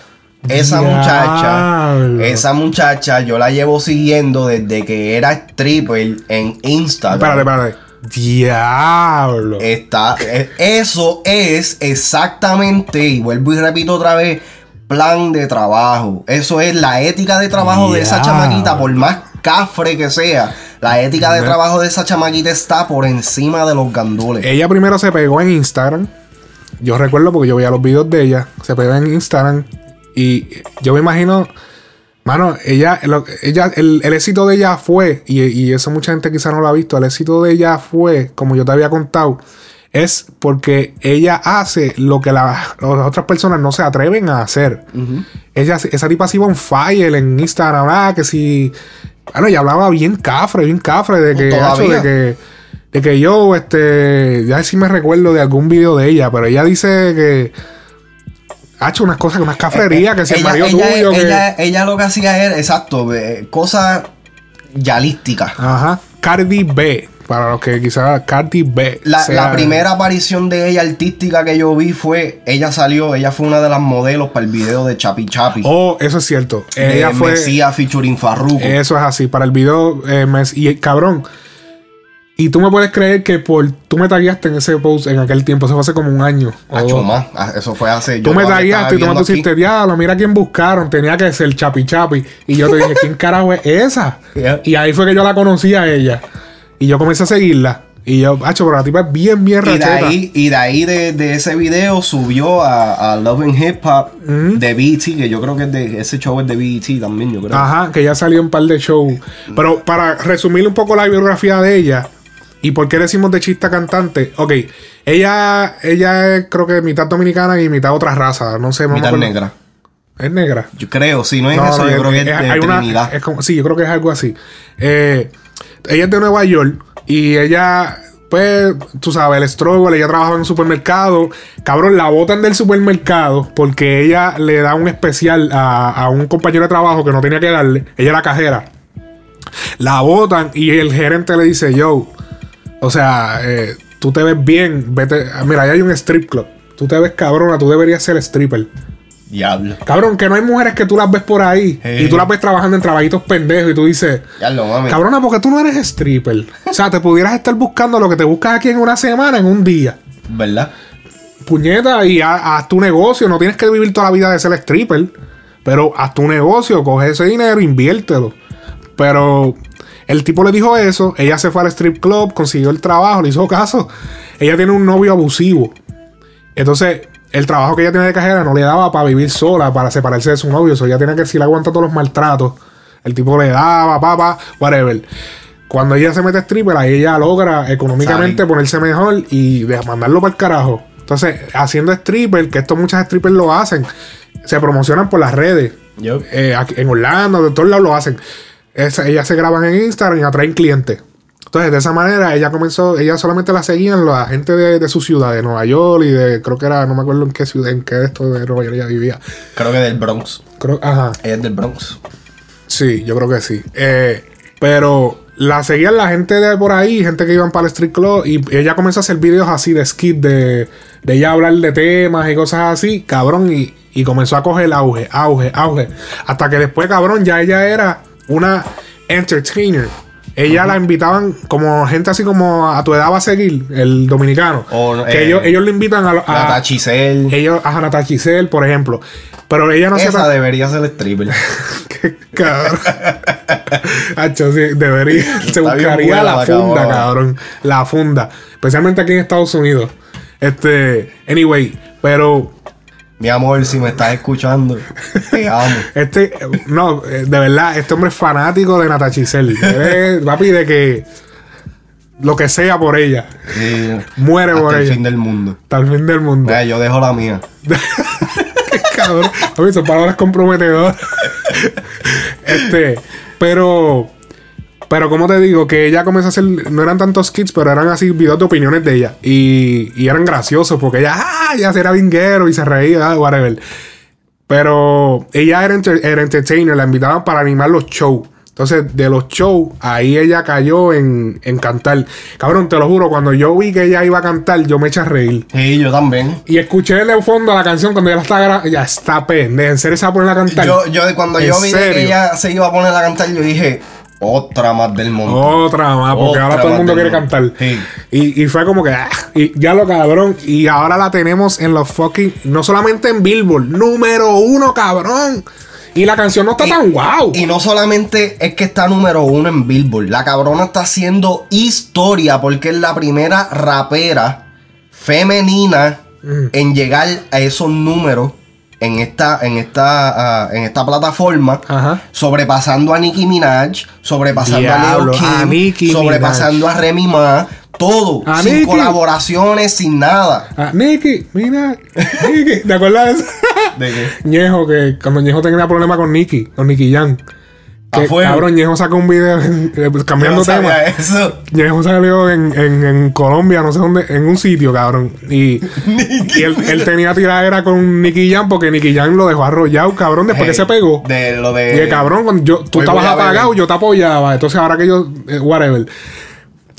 esa muchacha, esa muchacha, yo la llevo siguiendo desde que era stripper en Instagram. Espérate, espérate. Diablo. Está, eh, eso es exactamente, y vuelvo y repito otra vez, plan de trabajo. Eso es la ética de trabajo de esa chamaquita, por más cafre que sea. La ética de trabajo de esa chamaquita está por encima de los gandules. Ella primero se pegó en Instagram. Yo recuerdo porque yo veía los videos de ella. Se pegó en Instagram. Y yo me imagino. Mano, ella, ella el, el éxito de ella fue, y, y eso mucha gente quizá no lo ha visto, el éxito de ella fue, como yo te había contado, es porque ella hace lo que la- las otras personas no se atreven a hacer. ella, esa tipa se iba on fire en Instagram, ah, que si... Bueno, ella hablaba bien cafre, bien cafre, de que, hacho, de que, de que yo, este, ya sí me recuerdo de algún video de ella, pero ella dice que ha hecho unas cosas, unas cafrerías, que si el marido ella- tuyo, que- ella- lo que hacía era, exacto, eh, cosas yalísticas. Ajá, Cardi B, para los que quizás Cardi B. La, sea- la primera aparición de ella artística que yo vi fue, ella salió, ella fue una de las modelos para el video de Chapi Chapi. Oh, eso es cierto. de Ella fue... Mesías featuring Farruko. Eso es así. Para el video, eh, y cabrón. Y tú me puedes creer que por tú me tagueaste en ese post en aquel tiempo, eso fue hace como un año. o Hacho, dos. más. Ah, Eso fue hace. Tú yo me tagueaste y tú me pusiste, diablo, mira quién buscaron. Tenía que ser Chapi Chapi. Y yo te dije, ¿quién carajo es esa? Yeah. Y ahí fue que yo la conocí a ella. Y yo comencé a seguirla. Y yo, hacho, pero la tipa es bien, bien Y de racheta. ahí, y de, ahí de, de ese video subió a, a Love and Hip Hop de BET, que yo creo que es de, ese show es de BET también, yo creo. Ajá, que ya salió un par de shows. Pero para resumir un poco la biografía de ella y por qué decimos de chista cantante, ok, ella, ella es creo que mitad dominicana y mitad otra raza, no sé, Mitad negra. Es negra. Yo creo, si no es No, eso, no, yo creo que es, es- de hay una- Trinidad. es como- sí, yo creo que es algo así. Eh, ella es de Nueva York y ella, pues, tú sabes, el struggle, ella trabajaba en un supermercado. Cabrón, la botan del supermercado porque ella le da un especial a, a un compañero de trabajo que no tenía que darle. Ella era cajera. La botan y el gerente le dice, yo, o sea, eh, tú te ves bien, vete, mira, ahí hay un strip club. Tú te ves cabrona, tú deberías ser stripper. Diablo. Cabrón, que no hay mujeres que tú las ves por ahí Hey. y tú las ves trabajando en trabajitos pendejos y tú dices, Diablo, mami. cabrona, porque tú no eres stripper. o sea, te pudieras estar buscando lo que te buscas aquí en una semana, en un día. ¿Verdad? Puñeta, y ha- haz tu negocio. No tienes que vivir toda la vida de ser stripper, pero haz tu negocio, coge ese dinero, inviértelo. Pero el tipo le dijo eso, ella se fue al strip club, consiguió el trabajo, le hizo caso. Ella tiene un novio abusivo. Entonces, el trabajo que ella tiene de cajera no le daba para vivir sola, para separarse de su novio. O ella tenía que, si le aguanta todos los maltratos, el tipo le daba, papá, whatever. Cuando ella se mete a stripper, ahí ella logra económicamente ponerse mejor y mandarlo para el carajo. Entonces, haciendo stripper, que esto muchas strippers lo hacen, se promocionan por las redes. Yo. Eh, en Orlando, de todos lados lo hacen. Ellas se graban en Instagram y atraen clientes. Entonces, de esa manera, ella comenzó, ella solamente la seguían la gente de, de su ciudad, de Nueva York y de, creo que era, no me acuerdo en qué ciudad, en qué de esto de Nueva York ella vivía. Creo que del Bronx. Creo, ajá, Ella es del Bronx. sí, yo creo que sí. Eh, pero la seguían la gente de por ahí, gente que iban para el street club, y ella comenzó a hacer videos así de skit, de, de ella hablar de temas y cosas así, cabrón, y, y comenzó a coger auge, auge, auge. Hasta que después, cabrón, ya ella era una entertainer. Ella la invitaban como gente así como a tu edad va a seguir, el dominicano. O, que eh, ellos, ellos le invitan a, a Nata Chisel. ellos a Nata Giselle, por ejemplo. Pero ella no se Esa debería ser stripper. Qué cabrón. Hacho, sí, debería. Se Está bien buscaría la la funda, cabrón. La funda. Especialmente aquí en Estados Unidos. Este. Anyway, pero. Mi amor, si me estás escuchando, te amo. Este, no, eh, de verdad, este hombre es fanático de Nata Chisel. Es, papi, de que lo que sea por ella. Sí, Muere hasta por el ella. fin del mundo. Hasta el fin del mundo. Mira, yo dejo la mía. Qué cabrón. Papi, son palabras comprometedoras. este, pero. Pero como te digo, que ella comenzó a hacer, no eran tantos skits, pero eran así videos de opiniones de ella. Y, y eran graciosos porque ella, ah, ella era vinguero y se reía, ah, whatever. Pero ella era, enter- era entertainer, la invitaban para animar los shows. Entonces, de los shows, ahí ella cayó en, en cantar. Cabrón, te lo juro, cuando yo vi que ella iba a cantar, yo me eché a reír. Sí, yo también. Y escuché el fondo la canción cuando ella la está Ya está pendeja. En serio se va a poner a cantar. Yo, yo cuando ¿En yo vi serio? que ella se iba a poner a cantar, yo dije, otra más del montón. Otra más, porque Otra ahora todo el mundo quiere cantar. Sí. Y, y fue como que, ah, y ya lo cabrón. Y ahora la tenemos en los fucking, no solamente en Billboard, número uno, cabrón. Y la canción no está tan guau. Y no solamente es que está número uno en Billboard, la cabrona está haciendo historia porque es la primera rapera femenina Mm. en llegar a esos números en esta, en esta, ah, en esta plataforma, Ajá. sobrepasando a Nicki Minaj, sobrepasando Diablo, a Leo Kim, Nicki sobrepasando a Remy Ma, todo, A sin Nicki. colaboraciones, sin nada. Nicky, mira, Nicky, ¿te acuerdas de eso? ¿De qué? Ñejo, que cuando Ñejo tenía problemas con Nicky, con Nicky Jan. Que, A cabrón, Ñejo sacó un video eh, cambiando Yo no tema. eso. Ñejo salió en, en, en Colombia, no sé dónde, en un sitio, cabrón. Y, y él, él tenía tiradera con Nicky Jam porque Nicky Jam lo dejó arrollado, cabrón, después que Hey, se pegó. De lo de. Y el cabrón, cuando yo, tú estabas a apagado, beber. yo te apoyaba. Entonces ahora que yo, eh, whatever.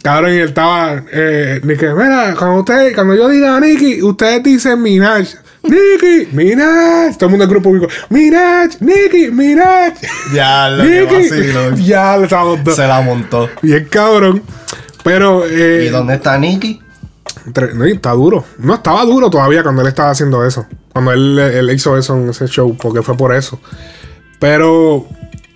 Cabrón, y él estaba, eh, Nicky, mira, cuando usted, cuando yo diga Nicky, ustedes dicen Minaj. Nicky, Minaj. Todo el mundo del grupo público, Minaj, Nicky, Minaj. Ya, lo que Nicky. vacilo. Ya lo estábamos dos. Se la montó. Bien cabrón. Pero, eh, ¿Y dónde está Nicky? Tre- No, está duro. No estaba duro todavía cuando él estaba haciendo eso. Cuando él, él hizo eso en ese show, porque fue por eso. Pero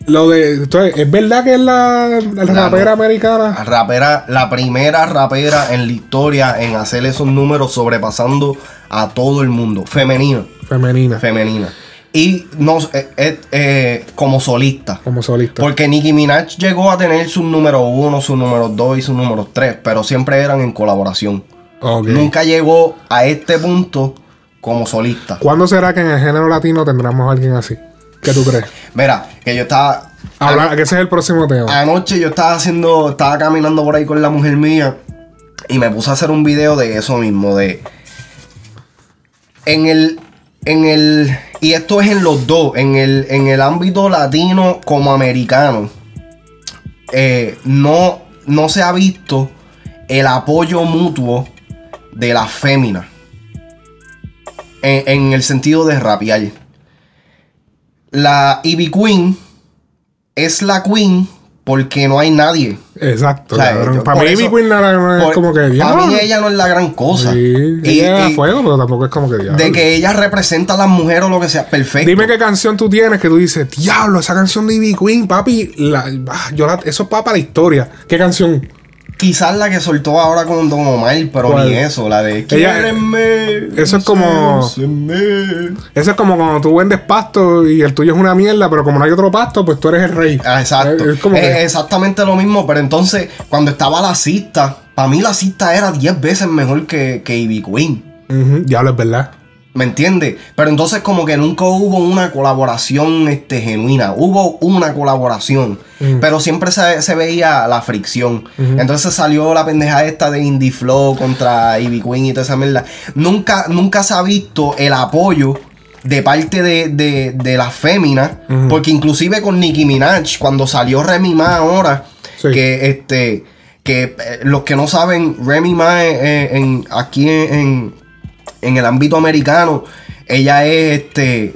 lo de. Entonces, ¿es verdad que es la, la rapera americana? Rapera, la primera rapera en la historia en hacer esos números sobrepasando a todo el mundo. Femenina. Femenina. Femenina. Y no, eh, eh, eh, como solista. como solista. Porque Nicki Minaj llegó a tener su número uno, su número dos y su número tres, pero siempre eran en colaboración. Nunca llegó a este punto como solista. ¿Cuándo será que en el género latino tendremos a alguien así? ¿Qué tú crees? Mira, que yo estaba. Habla, que ese es el próximo tema. Anoche yo estaba haciendo, estaba caminando por ahí con la mujer mía y me puse a hacer un video de eso mismo, de en el, en el, y esto es en los dos, en el, en el ámbito latino como americano, eh, no, no se ha visto el apoyo mutuo de las féminas en, en el sentido de rapear. La Ivy Queen es la Queen porque no hay nadie. Exacto, O sea, yo- Para mí, Ivy Queen era- es por- como que Para diablo. mí ella no es la gran cosa. Sí, Y- ella y- fuego, pero tampoco es como que diablo. de que ella representa a las mujeres o lo que sea, perfecto. Dime qué canción tú tienes que tú dices, diablo, esa canción de Ivy Queen, papi, la- ah, yo la- eso es para la historia. ¿Qué canción? Quizás la que soltó ahora con Don Omar, pero ¿Cuál? ni eso, la de Quiéreme, eso es como- séduceme". Eso es como cuando tú vendes pasto y el tuyo es una mierda, pero como no hay otro pasto, pues tú eres el rey. Ah, exacto. Es, es como Es que- exactamente lo mismo, pero entonces, cuando estaba la cista, para mí la cista era 10 veces mejor que, que Ivy Queen. Ujú, diablo, es verdad. ¿Me entiendes? Pero entonces como que nunca hubo una colaboración este, genuina. Hubo una colaboración. Mm. Pero siempre se, se veía la fricción. Entonces salió la pendeja esta de Indie Flow contra Ivy Queen y toda esa mierda. Nunca, nunca se ha visto el apoyo de parte de, de, de las féminas. Porque inclusive con Nicki Minaj, cuando salió Remy Ma ahora, Sí. que este... Que eh, los que no saben, Remy Ma eh, eh, en, aquí en- en en el ámbito americano, ella es este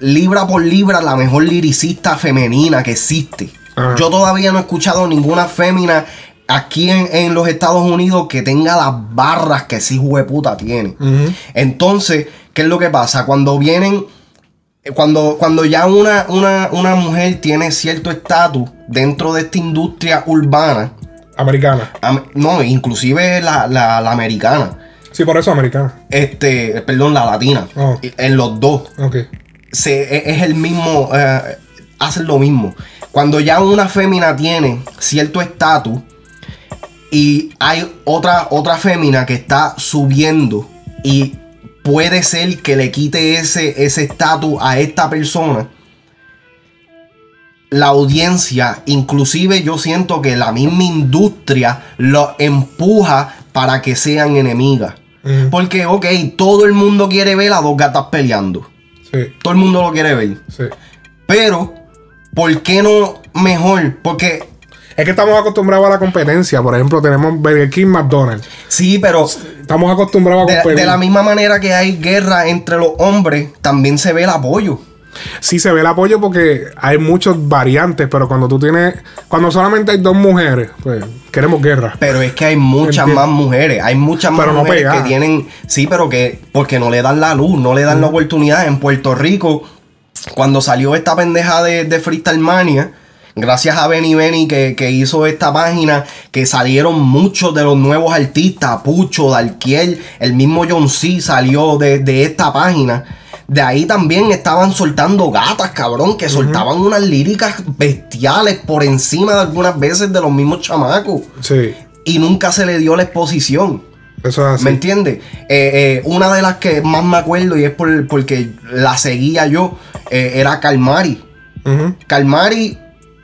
libra por libra la mejor liricista femenina que existe. Yo todavía no he escuchado ninguna fémina aquí en, en los Estados Unidos que tenga las barras que ese hijo de puta tiene. Entonces, ¿qué es lo que pasa? Cuando vienen, cuando, cuando ya una, una, una mujer tiene cierto estatus dentro de esta industria urbana, Americana. Am- No, inclusive la, la- la americana. Sí, por eso americana. Este, perdón, la latina. Oh. En los dos. Ok. se, e- es el mismo, eh, hacen lo mismo. Cuando ya una fémina tiene cierto estatus y hay otra, otra fémina que está subiendo y puede ser que le quite ese ese estatus a esta persona, la audiencia, inclusive yo siento que la misma industria lo empuja para que sean enemigas. Porque, ok, todo el mundo quiere ver a dos gatas peleando. Sí, Todo el mundo lo quiere ver. sí. Pero, ¿por qué no mejor? Porque, Es que estamos acostumbrados a la competencia. Por ejemplo, tenemos Burger King, McDonald's. sí, pero Estamos acostumbrados a de, competir. de la misma manera que hay guerra entre los hombres, también se ve el apoyo. Sí se ve el apoyo porque hay muchas variantes, pero cuando tú tienes, cuando solamente hay dos mujeres, pues queremos guerra. Pero es que hay muchas más mujeres. Hay muchas más Pero no mujeres que tienen. Sí, pero que. Porque no le dan la luz, no le dan la oportunidad. En Puerto Rico, cuando salió esta pendeja de, de Freestyle Mania, gracias a Benny Benny que, que hizo esta página, que salieron muchos de los nuevos artistas, Pucho, Dalquiel, el mismo John C salió de, de esta página. De ahí también estaban soltando gatas, cabrón, que soltaban unas líricas bestiales por encima de algunas veces de los mismos chamacos Sí, y nunca se le dio la exposición. eso es así. ¿Me entiendes? Eh, eh, una de las que más me acuerdo y es por, porque la seguía yo eh, era Calmari. Ujú. Calmari,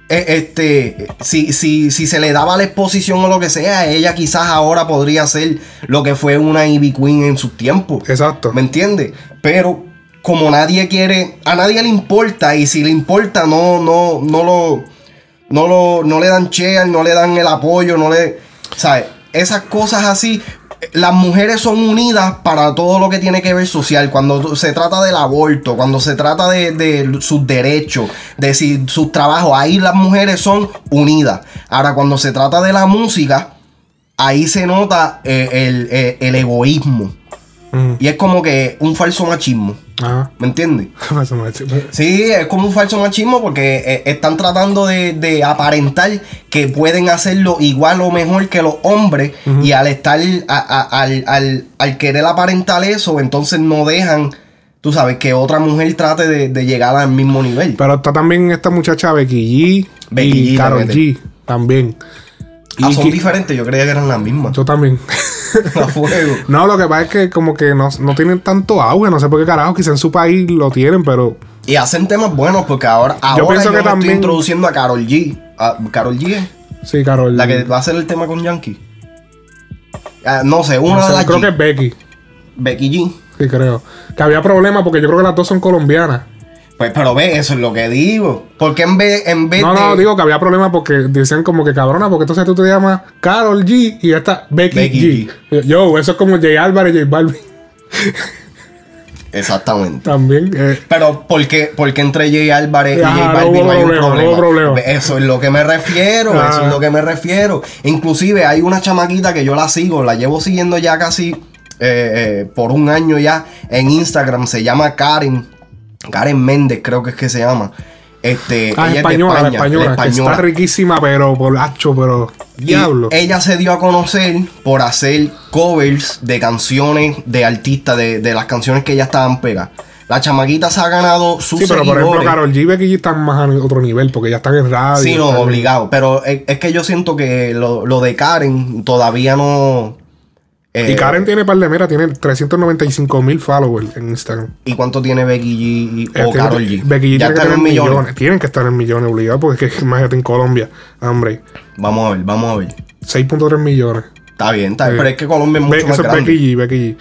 este, si, si, si se le daba la exposición o lo que sea, ella quizás ahora podría ser lo que fue una Ivy Queen en sus tiempos. Exacto. ¿Me entiendes? Pero como nadie quiere, a nadie le importa y si le importa no, no, no lo, no lo, no le dan share, no le dan el apoyo, no le, ¿sabes? Esas cosas así. Las mujeres son unidas para todo lo que tiene que ver social. Cuando se trata del aborto, cuando se trata de, de sus derechos, de si, sus trabajos, ahí las mujeres son unidas. Ahora, cuando se trata de la música, ahí se nota eh, el, eh, el egoísmo. Ujú. Y es como que un falso machismo. Ajá. ¿Me entiendes? Sí, es como un falso machismo porque eh, están tratando de, de aparentar que pueden hacerlo igual o mejor que los hombres. Y al estar, a- a- al, al- al querer aparentar eso, entonces no dejan, tú sabes, que otra mujer trate de, de llegar al mismo nivel. Pero está también esta muchacha Becky G Becky y G Karol también. G también. Ah, Y son que- diferentes, yo creía que eran las mismas. Yo también. A fuego. no, lo que pasa es que como que no, no tienen tanto auge, no sé por qué carajo, quizá en su país lo tienen, pero Y hacen temas buenos porque ahora, ahora yo, pienso que me también- estoy introduciendo a Carol G. A Carol G. sí, Carol. La que va a hacer el tema con Yankee. Ah, no sé, una no sé, de las creo G. que es Becky. Becky G. Sí, creo. Que había problemas porque yo creo que las dos son colombianas. Pues, pero ve, eso es lo que digo. Porque en vez, en vez No, de. no, digo que había problemas porque decían como que cabrona, porque entonces tú te llamas Carol G y esta Becky, Becky G. Yo, eso es como Jay Álvarez y J Balvin. Exactamente. También. eh, Pero, ¿por qué, por qué entre Jay Álvarez y J no Balvin hubo no hay un problema, no problema? hubo problema. Eso es lo que me refiero. Eso es lo que me refiero. Inclusive hay una chamaquita que yo la sigo, la llevo siguiendo ya casi eh, eh, por un año ya en Instagram. Se llama Karen. Karen Méndez, creo que es que se llama. Este, ah, ella es de española, la española, la española. está riquísima, pero por hacho, pero. Y Diablo. ella se dio a conocer por hacer covers de canciones de artistas, de, de las canciones que ya estaban pegadas. La chamaquita se ha ganado sus Sí, pero por ejemplo. Carol G Becky G están más a otro nivel porque ya están en radio. Sí, no, obligado. Pero es, es que yo siento que lo, lo de Karen todavía no. Eh, Y Karen tiene par de mira, tiene 395 mil followers en Instagram. ¿Y cuánto tiene Becky G y- Eh, o G? Becky G ya tiene que tener en millones. millones. Tienen que estar en millones obligados porque es que imagínate en Colombia, hombre, Vamos a ver, vamos a ver. 6.3 millones. Está bien, está bien. Sí. Pero es que Colombia es mucho Be- más eso es grande. Becky G, Becky G.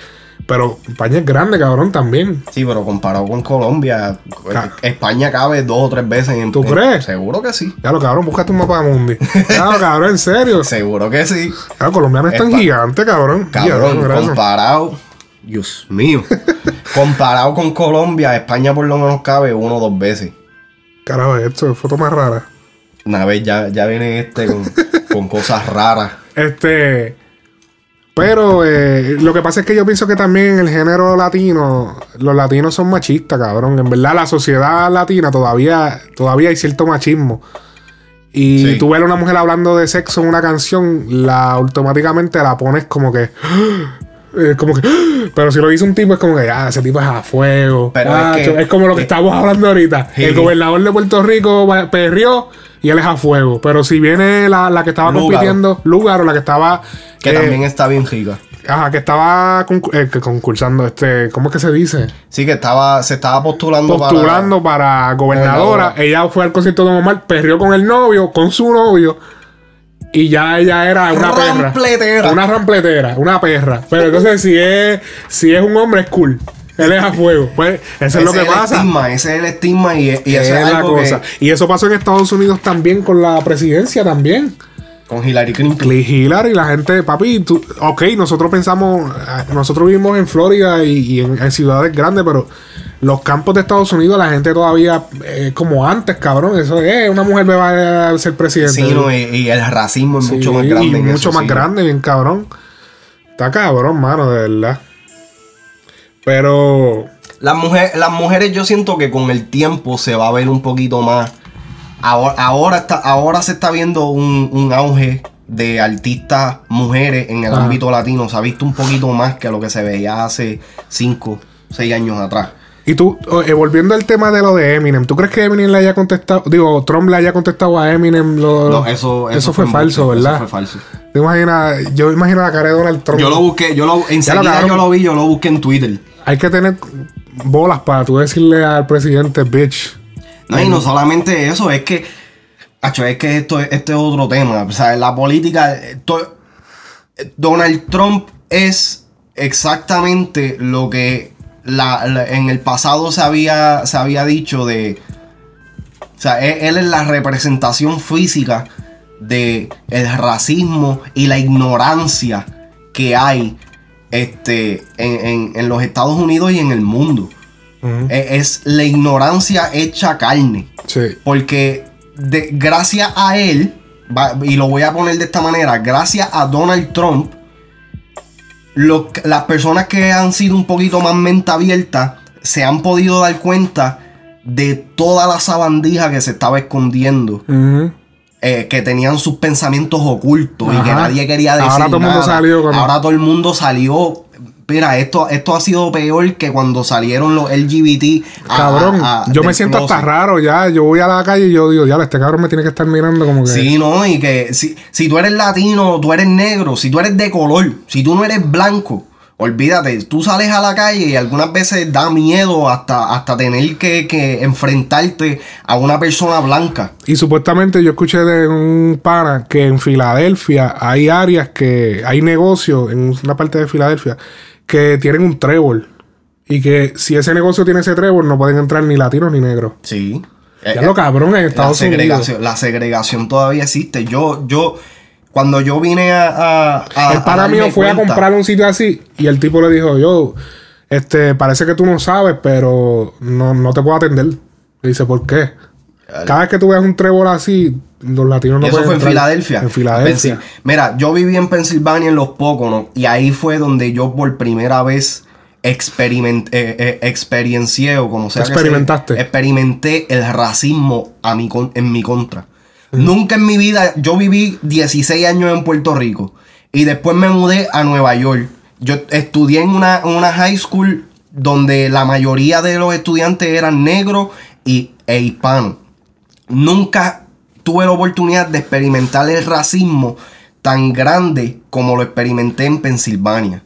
Pero España es grande, cabrón, también. Sí, pero comparado con Colombia, Ca- España cabe dos o tres veces en. ¿Tú en- crees? Seguro que sí. Ya lo cabrón, búscate un mapa de mundi. Claro, cabrón, en serio. Seguro que sí. Claro, Colombia no es tan gigante, cabrón. Cabrón, gracias. comparado. Dios mío. comparado con Colombia, España por lo menos cabe uno o dos veces. Carajo, esto es foto más rara. Una vez ya, ya viene este con, con cosas raras. Este. Pero eh, lo que pasa es que yo pienso que también en el género latino, los latinos son machistas, cabrón. En verdad, la sociedad latina todavía, todavía hay cierto machismo. Y Sí. tú ves a una mujer hablando de sexo en una canción, la automáticamente la pones como que. Eh, como que, pero si lo dice un tipo es como que, ah, ese tipo es a fuego. Pero Ah, es que- es como lo que estamos hablando ahorita. Sí. El gobernador de Puerto Rico perrió y él es a fuego. Pero si viene la, la que estaba Lúgaro. compitiendo, Lugar o la que estaba. Que eh, también está bien rica. Ajá, que estaba eh, que concursando, este, ¿cómo es que se dice? Sí, que estaba, se estaba postulando, Postulando para, gobernadora. Gobernadora. Ella fue al concierto de Omar, perrió con el novio, con su novio. Y ya ella era una perra. Rampletera. Una rampletera, una perra. Pero entonces si es, si es un hombre es cool. Él es a fuego. Pues eso es lo que el pasa. estigma, ese es el estigma y, y eso Esa es, es la cosa. que Y eso pasó en Estados Unidos también con la presidencia también. con Hillary Clinton. Hillary, la gente, papi, tú, ok, nosotros pensamos, eh, nosotros vivimos en Florida y, y en, en ciudades grandes, pero los campos de Estados Unidos, la gente todavía, eh, como antes, cabrón, eso es, una mujer me va a ser presidente. Sí, no, y, y el racismo es Sí, mucho más grande. Y mucho eso, más sí. grande, bien cabrón. Está cabrón, mano, de verdad. Pero, Las, mujeres, las mujeres yo siento que con el tiempo se va a ver un poquito más. Ahora, ahora, está, ahora se está viendo un, un auge de artistas mujeres en el ámbito latino. Se ha visto un poquito más que lo que se veía hace 5, 6 años atrás. Y tú, eh, volviendo al tema de lo de Eminem, ¿tú crees que Eminem le haya contestado, digo, Trump le haya contestado a Eminem lo, No, eso, eso, fue falso, eso ¿verdad? fue falso. ¿Te imaginas? Yo imagino la cara de Donald Trump. Yo lo busqué, yo lo, enseguida yo lo vi, yo lo busqué en Twitter. Hay que tener bolas para tú decirle al presidente bitch. No, y no solamente eso, es que, acho, es que esto, es- este es otro tema. O sea, la política, eh, Donald Trump es exactamente lo que la- la- en el pasado se había, se había dicho de... O sea, él, él es la representación física de el racismo y la ignorancia que hay este, en, en- en los Estados Unidos y en el mundo. E- Es la ignorancia hecha carne. Sí. Porque de- gracias a él, y lo voy a poner de esta manera, gracias a Donald Trump, lo- las personas que han sido un poquito más mente abierta se han podido dar cuenta de toda la sabandija que se estaba escondiendo. Eh, que tenían sus pensamientos ocultos y que nadie quería decir Ahora todo el mundo nada. salió con- Ahora todo el mundo salió. Mira, esto, esto ha sido peor que cuando salieron los LGBT. a- Cabrón, a- a- yo me siento hasta closet. raro ya. Yo voy a la calle y yo digo, ya, este cabrón me tiene que estar mirando como que. Sí, no, y que si, si tú eres latino, tú eres negro, si tú eres de color, si tú no eres blanco, olvídate, tú sales a la calle y algunas veces da miedo hasta, hasta tener que, que enfrentarte a una persona blanca. Y supuestamente yo escuché de un pana que en Filadelfia hay áreas que hay negocios en una parte de Filadelfia que tienen un trébol. Y que si ese negocio tiene ese trébol, no pueden entrar ni latinos ni negros. Sí. Ya lo cabrón en la Estados Unidos. la segregación todavía existe. Yo, yo, cuando yo vine a. El pana mío fue a comprar un sitio así y el tipo le dijo, yo, este, parece que tú no sabes, pero no, no te puedo atender. Le dice, ¿por qué? Cada vez que tú veas un trébol así, los latinos no Y eso pueden fue en entrar. Filadelfia. En Filadelfia. Pensil- Mira, yo viví en Pensilvania en los Poconos y ahí fue donde yo por primera vez experiment, eh, eh, experiencié o como sea que Experimentaste. experimenté el racismo a mi con- en mi contra. Nunca en mi vida, yo viví 16 años en Puerto Rico y después me mudé a Nueva York. Yo estudié en una, una high school donde la mayoría de los estudiantes eran negros y, e hispanos nunca tuve la oportunidad de experimentar el racismo tan grande como lo experimenté en Pensilvania.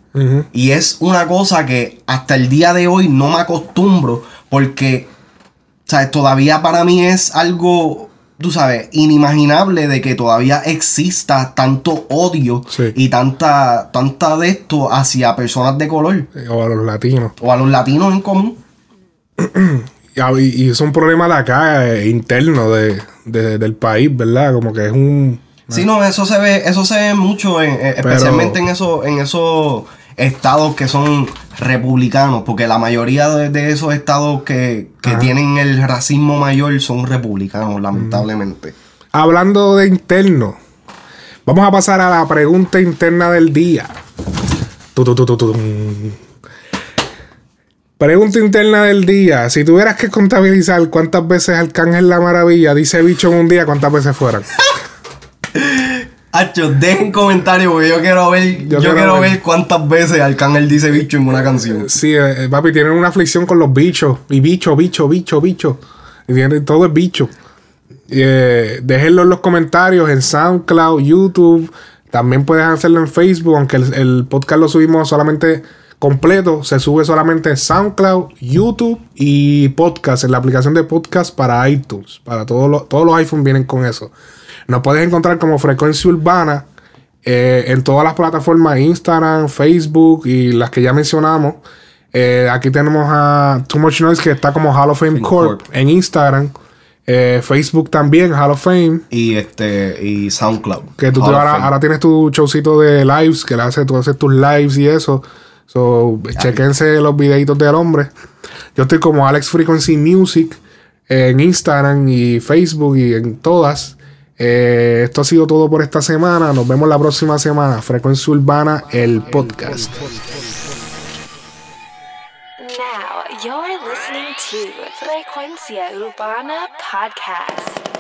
Y es una cosa que hasta el día de hoy no me acostumbro porque ¿sabes? todavía para mí es algo, tú sabes, inimaginable de que todavía exista tanto odio Sí. y tanta, tanta de esto hacia personas de color O a los latinos. o a los latinos en común. Y, es un problema de acá, eh, interno de, de- del país, ¿verdad? Como que es un... Sí, no, eso se ve, eso se ve mucho, en- eh, Pero- especialmente en esos, en esos estados que son republicanos, porque la mayoría de, de esos estados que, que tienen el racismo mayor son republicanos, lamentablemente. Hablando de interno, vamos a pasar a la pregunta interna del día. Tu, tu, tu, tu, tu, tum. Pregunta interna del día. Si tuvieras que contabilizar cuántas veces Arcángel la Maravilla dice bicho en un día, ¿cuántas veces fueran? Hacho, dejen comentarios porque yo quiero ver, yo, quiero quiero ver. ver cuántas veces Arcángel dice bicho en una canción. Sí, eh, papi, tienen una aflicción con los bichos. Y bicho, bicho, bicho, bicho. Y tienen- todo es bicho. Eh, déjenlo en los comentarios en SoundCloud, YouTube. También puedes hacerlo en Facebook, aunque el, el podcast lo subimos solamente completo. Se sube solamente en SoundCloud, YouTube y podcast, en la aplicación de podcast para iTunes. Para todos los, todos los iPhones vienen con eso. Nos puedes encontrar como Frecuencia Urbana eh, en todas las plataformas, Instagram, Facebook y las que ya mencionamos. Eh, aquí tenemos a Too Much Noise que está como Hall of Fame Corp, en Instagram. Eh, Facebook también, Hall of Fame. Y este, y SoundCloud. Que tú te- ahora, ahora tienes tu showcito de lives, que le haces, tú haces tus lives y eso. So, chequense los videitos del hombre. Yo estoy como Alex Frequency Music en Instagram y Facebook y en todas. Eh, esto ha sido todo por esta semana. Nos vemos la próxima semana. Frecuencia Urbana, el podcast. Now you're listening to Frecuencia Urbana Podcast.